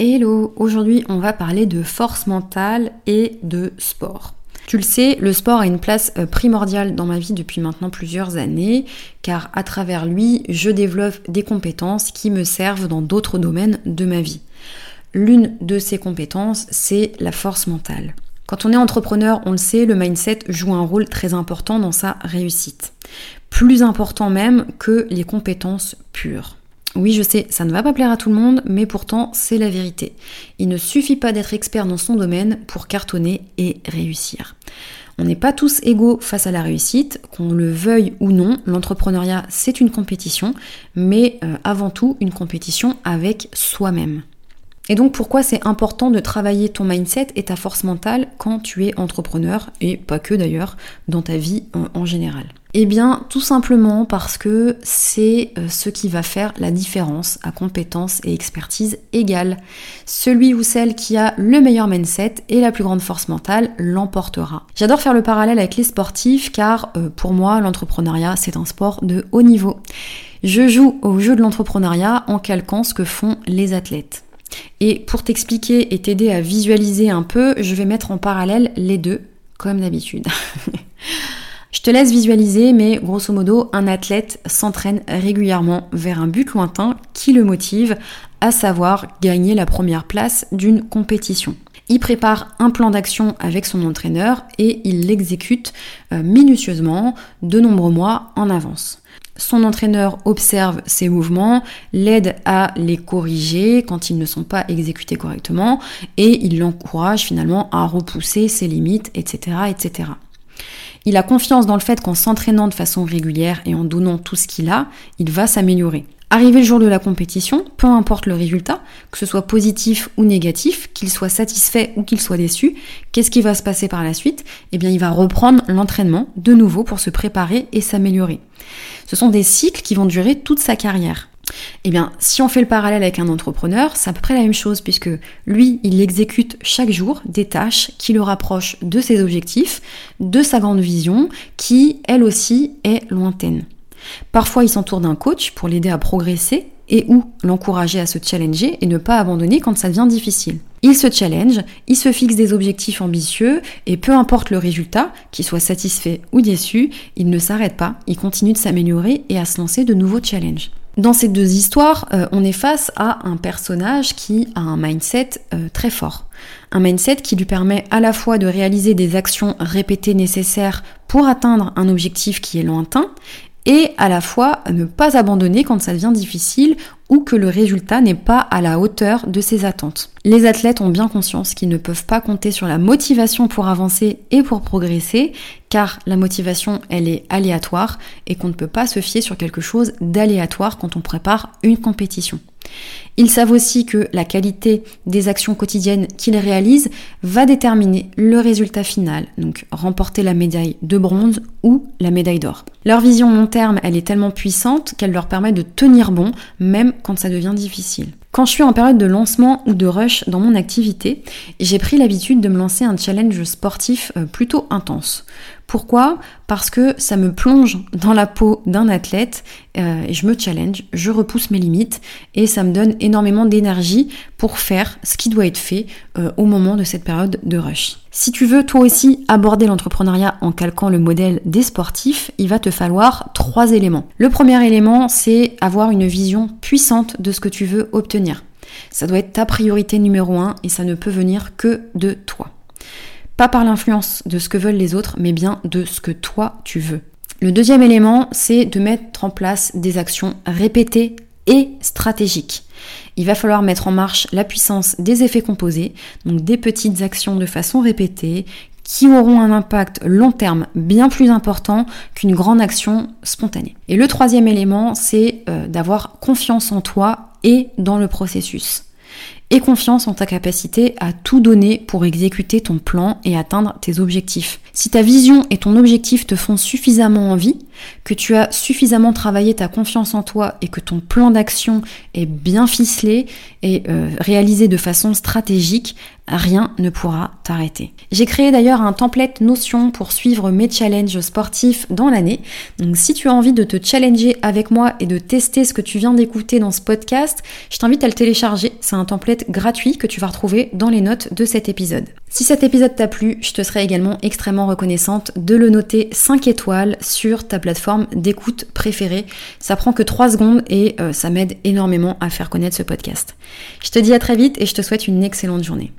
Hello, aujourd'hui on va parler de force mentale et de sport. Tu le sais, le sport a une place euh, primordiale dans ma vie depuis maintenant plusieurs années, car à travers lui, je développe des compétences qui me servent dans d'autres domaines de ma vie. L'une de ces compétences, c'est la force mentale. Quand on est entrepreneur, on le sait, le mindset joue un rôle très important dans sa réussite. Plus important même que les compétences pures. Oui, je sais, ça ne va pas plaire à tout le monde, mais pourtant c'est la vérité. Il ne suffit pas d'être expert dans son domaine pour cartonner et réussir. On n'est pas tous égaux face à la réussite, qu'on le veuille ou non, l'entrepreneuriat c'est une compétition, mais euh, avant tout une compétition avec soi-même. Et donc pourquoi c'est important de travailler ton mindset et ta force mentale quand tu es entrepreneur, et pas que d'ailleurs, dans ta vie en général? Eh bien, tout simplement parce que c'est euh, ce qui va faire la différence à compétence et expertise égale. Celui ou celle qui a le meilleur mindset et la plus grande force mentale l'emportera. J'adore faire le parallèle avec les sportifs car euh, pour moi, l'entrepreneuriat, c'est un sport de haut niveau. Je joue au jeu de l'entrepreneuriat en calquant ce que font les athlètes. Et pour t'expliquer et t'aider à visualiser un peu, je vais mettre en parallèle les deux, comme d'habitude. Je te laisse visualiser, mais grosso modo, un athlète s'entraîne régulièrement vers un but lointain qui le motive, à savoir gagner la première place d'une compétition. Il prépare un plan d'action avec son entraîneur et il l'exécute euh, minutieusement de nombreux mois en avance. Son entraîneur observe ses mouvements, l'aide à les corriger quand ils ne sont pas exécutés correctement et il l'encourage finalement à repousser ses limites, etc., etc. Il a confiance dans le fait qu'en s'entraînant de façon régulière et en donnant tout ce qu'il a, il va s'améliorer. Arrivé le jour de la compétition, peu importe le résultat, que ce soit positif ou négatif, qu'il soit satisfait ou qu'il soit déçu, qu'est-ce qui va se passer par la suite? Eh bien, il va reprendre l'entraînement de nouveau pour se préparer et s'améliorer. Ce sont des cycles qui vont durer toute sa carrière. Eh bien, si on fait le parallèle avec un entrepreneur, c'est à peu près la même chose, puisque lui, il exécute chaque jour des tâches qui le rapprochent de ses objectifs, de sa grande vision, qui, elle aussi, est lointaine. Parfois, il s'entoure d'un coach pour l'aider à progresser et ou l'encourager à se challenger et ne pas abandonner quand ça devient difficile. Il se challenge, il se fixe des objectifs ambitieux et peu importe le résultat, qu'il soit satisfait ou déçu, il ne s'arrête pas, il continue de s'améliorer et à se lancer de nouveaux challenges. Dans ces deux histoires, euh, on est face à un personnage qui a un mindset euh, très fort. Un mindset qui lui permet à la fois de réaliser des actions répétées nécessaires pour atteindre un objectif qui est lointain et à la fois ne pas abandonner quand ça devient difficile ou que le résultat n'est pas à la hauteur de ses attentes. Les athlètes ont bien conscience qu'ils ne peuvent pas compter sur la motivation pour avancer et pour progresser, car la motivation, elle est aléatoire et qu'on ne peut pas se fier sur quelque chose d'aléatoire quand on prépare une compétition. Ils savent aussi que la qualité des actions quotidiennes qu'ils réalisent va déterminer le résultat final, donc remporter la médaille de bronze ou la médaille d'or. Leur vision long terme, elle est tellement puissante qu'elle leur permet de tenir bon même quand ça devient difficile. Quand je suis en période de lancement ou de rush dans mon activité, j'ai pris l'habitude de me lancer un challenge sportif euh, plutôt intense. Pourquoi? Parce que ça me plonge dans la peau d'un athlète euh, je me challenge, je repousse mes limites et ça me donne énormément d'énergie pour faire ce qui doit être fait euh, au moment de cette période de rush. Si tu veux toi aussi aborder l'entrepreneuriat en calquant le modèle des sportifs, il va te falloir trois éléments. Le premier élément, c'est avoir une vision puissante de ce que tu veux obtenir. Ça doit être ta priorité numéro un et ça ne peut venir que de toi. Pas par l'influence de ce que veulent les autres, mais bien de ce que toi tu veux. Le deuxième élément, c'est de mettre en place des actions répétées et stratégiques. Il va falloir mettre en marche la puissance des effets composés, donc des petites actions de façon répétée qui auront un impact long terme bien plus important qu'une grande action spontanée. Et le troisième élément, c'est euh, d'avoir confiance en toi et dans le processus. Et confiance en ta capacité à tout donner pour exécuter ton plan et atteindre tes objectifs. Si ta vision et ton objectif te font suffisamment envie, que tu as suffisamment travaillé ta confiance en toi et que ton plan d'action est bien ficelé et euh, réalisé de façon stratégique, rien ne pourra t'arrêter. J'ai créé d'ailleurs un template Notion pour suivre mes challenges sportifs dans l'année. Donc si tu as envie de te challenger avec moi et de tester ce que tu viens d'écouter dans ce podcast, je t'invite à le télécharger. C'est un template gratuit que tu vas retrouver dans les notes de cet épisode. Si cet épisode t'a plu, je te serai également extrêmement reconnaissante de le noter 5 étoiles sur ta plateforme d'écoute préférée. Ça prend que 3 secondes et euh, ça m'aide énormément à faire connaître ce podcast. Je te dis à très vite et je te souhaite une excellente journée.